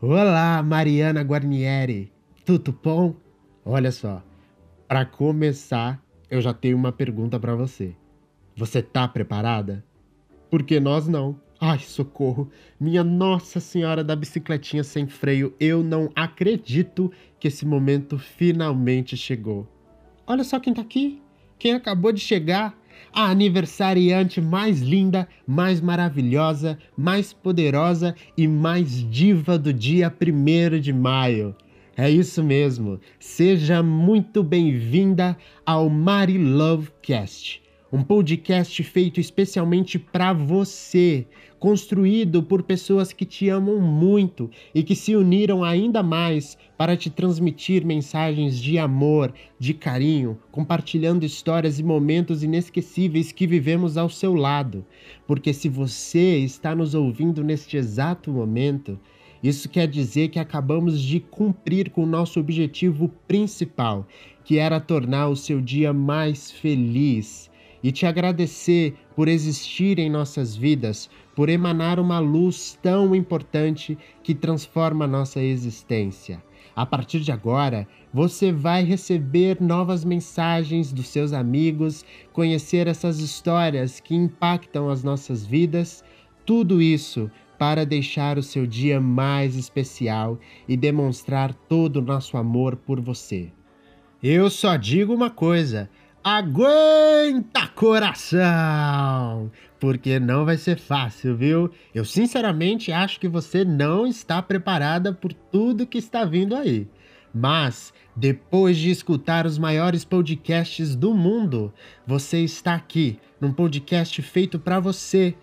Olá, Mariana Guarnieri. Tudo bom? Olha só, para começar, eu já tenho uma pergunta para você. Você tá preparada? Porque nós não. Ai, socorro! Minha Nossa Senhora da bicicletinha sem freio, eu não acredito que esse momento finalmente chegou. Olha só quem tá aqui. Quem acabou de chegar a aniversariante mais linda, mais maravilhosa, mais poderosa e mais diva do dia 1 de maio. É isso mesmo. Seja muito bem-vinda ao Mari Love Cast, um podcast feito especialmente para você construído por pessoas que te amam muito e que se uniram ainda mais para te transmitir mensagens de amor, de carinho, compartilhando histórias e momentos inesquecíveis que vivemos ao seu lado. Porque se você está nos ouvindo neste exato momento, isso quer dizer que acabamos de cumprir com o nosso objetivo principal, que era tornar o seu dia mais feliz e te agradecer por existir em nossas vidas, por emanar uma luz tão importante que transforma nossa existência. A partir de agora, você vai receber novas mensagens dos seus amigos, conhecer essas histórias que impactam as nossas vidas, tudo isso para deixar o seu dia mais especial e demonstrar todo o nosso amor por você. Eu só digo uma coisa: Aguenta coração! Porque não vai ser fácil, viu? Eu sinceramente acho que você não está preparada por tudo que está vindo aí. Mas, depois de escutar os maiores podcasts do mundo, você está aqui num podcast feito para você,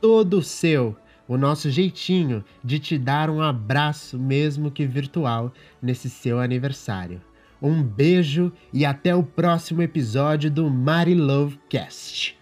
todo seu. O nosso jeitinho de te dar um abraço, mesmo que virtual, nesse seu aniversário. Um beijo e até o próximo episódio do Mari Love Cast.